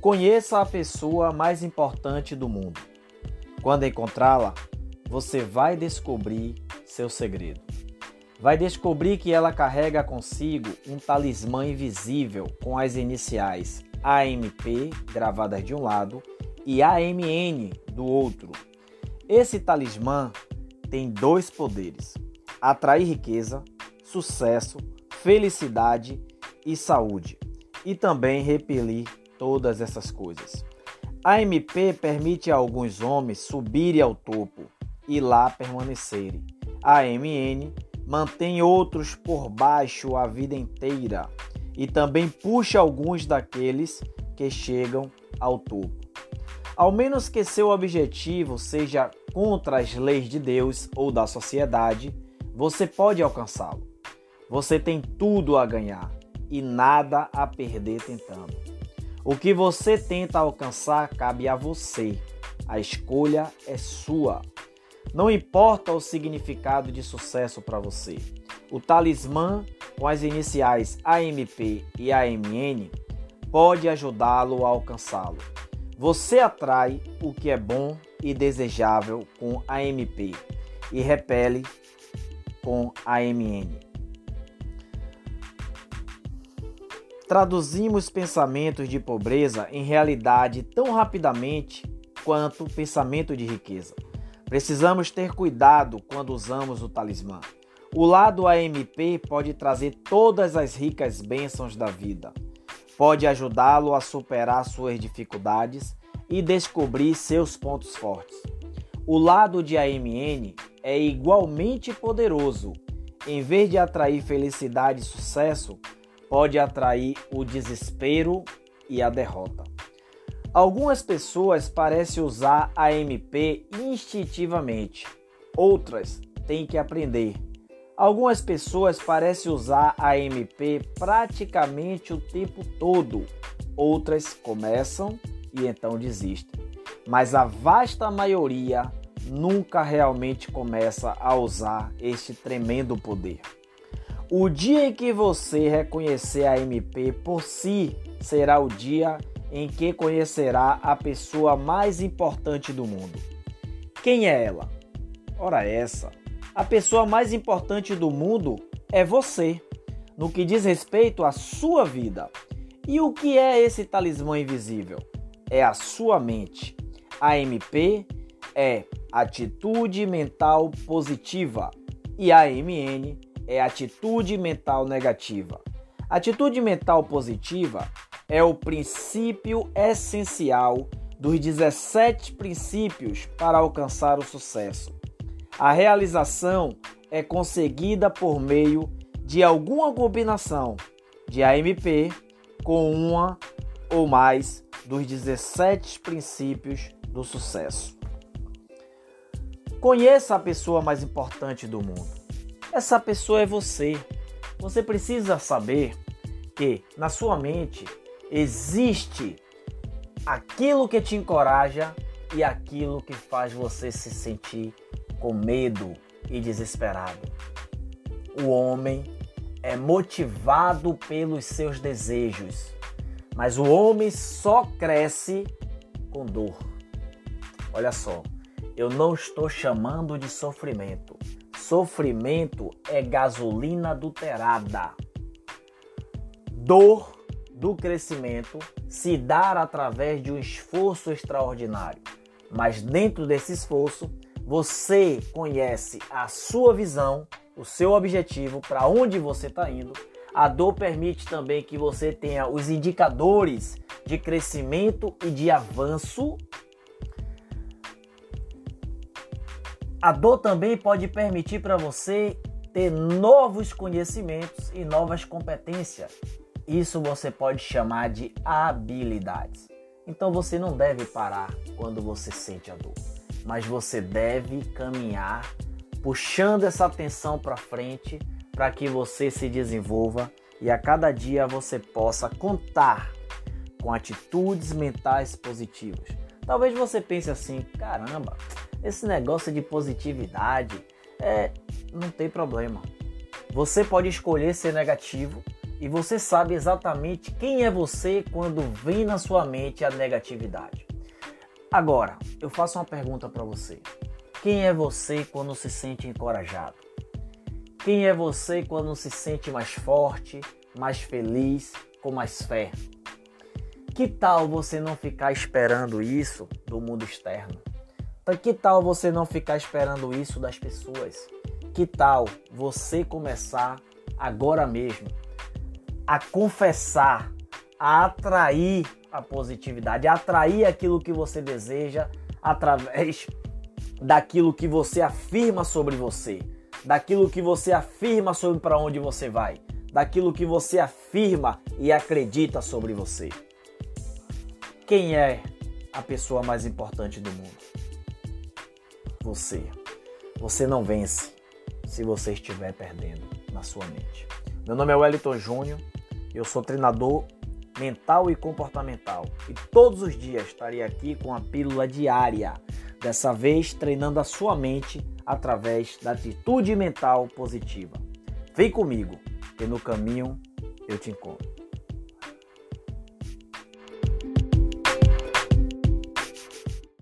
Conheça a pessoa mais importante do mundo. Quando encontrá-la, você vai descobrir seu segredo. Vai descobrir que ela carrega consigo um talismã invisível com as iniciais AMP gravadas de um lado e AMN do outro. Esse talismã tem dois poderes: atrair riqueza, sucesso, felicidade e saúde, e também repelir todas essas coisas. A MP permite a alguns homens subirem ao topo e lá permanecerem. A MN mantém outros por baixo a vida inteira e também puxa alguns daqueles que chegam ao topo. Ao menos que seu objetivo seja contra as leis de Deus ou da sociedade, você pode alcançá-lo. Você tem tudo a ganhar e nada a perder tentando. O que você tenta alcançar cabe a você. A escolha é sua. Não importa o significado de sucesso para você. O talismã com as iniciais AMP e AMN pode ajudá-lo a alcançá-lo. Você atrai o que é bom e desejável com AMP e repele com AMN. Traduzimos pensamentos de pobreza em realidade tão rapidamente quanto pensamento de riqueza. Precisamos ter cuidado quando usamos o talismã. O lado AMP pode trazer todas as ricas bênçãos da vida. Pode ajudá-lo a superar suas dificuldades e descobrir seus pontos fortes. O lado de AMN é igualmente poderoso. Em vez de atrair felicidade e sucesso, pode atrair o desespero e a derrota. Algumas pessoas parecem usar a MP instintivamente, outras têm que aprender. Algumas pessoas parecem usar a MP praticamente o tempo todo, outras começam e então desistem. Mas a vasta maioria nunca realmente começa a usar este tremendo poder. O dia em que você reconhecer a MP por si será o dia em que conhecerá a pessoa mais importante do mundo. Quem é ela? Ora, essa. A pessoa mais importante do mundo é você, no que diz respeito à sua vida. E o que é esse talismã invisível? É a sua mente. A MP é atitude mental positiva e a MN é atitude mental negativa. Atitude mental positiva é o princípio essencial dos 17 princípios para alcançar o sucesso. A realização é conseguida por meio de alguma combinação de AMP com uma ou mais dos 17 princípios do sucesso. Conheça a pessoa mais importante do mundo. Essa pessoa é você. Você precisa saber que na sua mente existe aquilo que te encoraja e aquilo que faz você se sentir com medo e desesperado. O homem é motivado pelos seus desejos, mas o homem só cresce com dor. Olha só, eu não estou chamando de sofrimento. Sofrimento é gasolina adulterada. Dor do crescimento se dá através de um esforço extraordinário. Mas dentro desse esforço, você conhece a sua visão, o seu objetivo, para onde você está indo. A dor permite também que você tenha os indicadores de crescimento e de avanço A dor também pode permitir para você ter novos conhecimentos e novas competências. Isso você pode chamar de habilidades. Então você não deve parar quando você sente a dor, mas você deve caminhar puxando essa atenção para frente para que você se desenvolva e a cada dia você possa contar com atitudes mentais positivas. Talvez você pense assim: caramba, esse negócio de positividade é, não tem problema. Você pode escolher ser negativo e você sabe exatamente quem é você quando vem na sua mente a negatividade. Agora, eu faço uma pergunta para você. Quem é você quando se sente encorajado? Quem é você quando se sente mais forte, mais feliz, com mais fé? Que tal você não ficar esperando isso do mundo externo? Que tal você não ficar esperando isso das pessoas? Que tal você começar agora mesmo a confessar, a atrair a positividade, a atrair aquilo que você deseja através daquilo que você afirma sobre você, daquilo que você afirma sobre para onde você vai, daquilo que você afirma e acredita sobre você. Quem é a pessoa mais importante do mundo? Você. Você não vence se você estiver perdendo na sua mente. Meu nome é Wellington Júnior, eu sou treinador mental e comportamental e todos os dias estarei aqui com a pílula diária dessa vez treinando a sua mente através da atitude mental positiva. Vem comigo, que no caminho eu te encontro.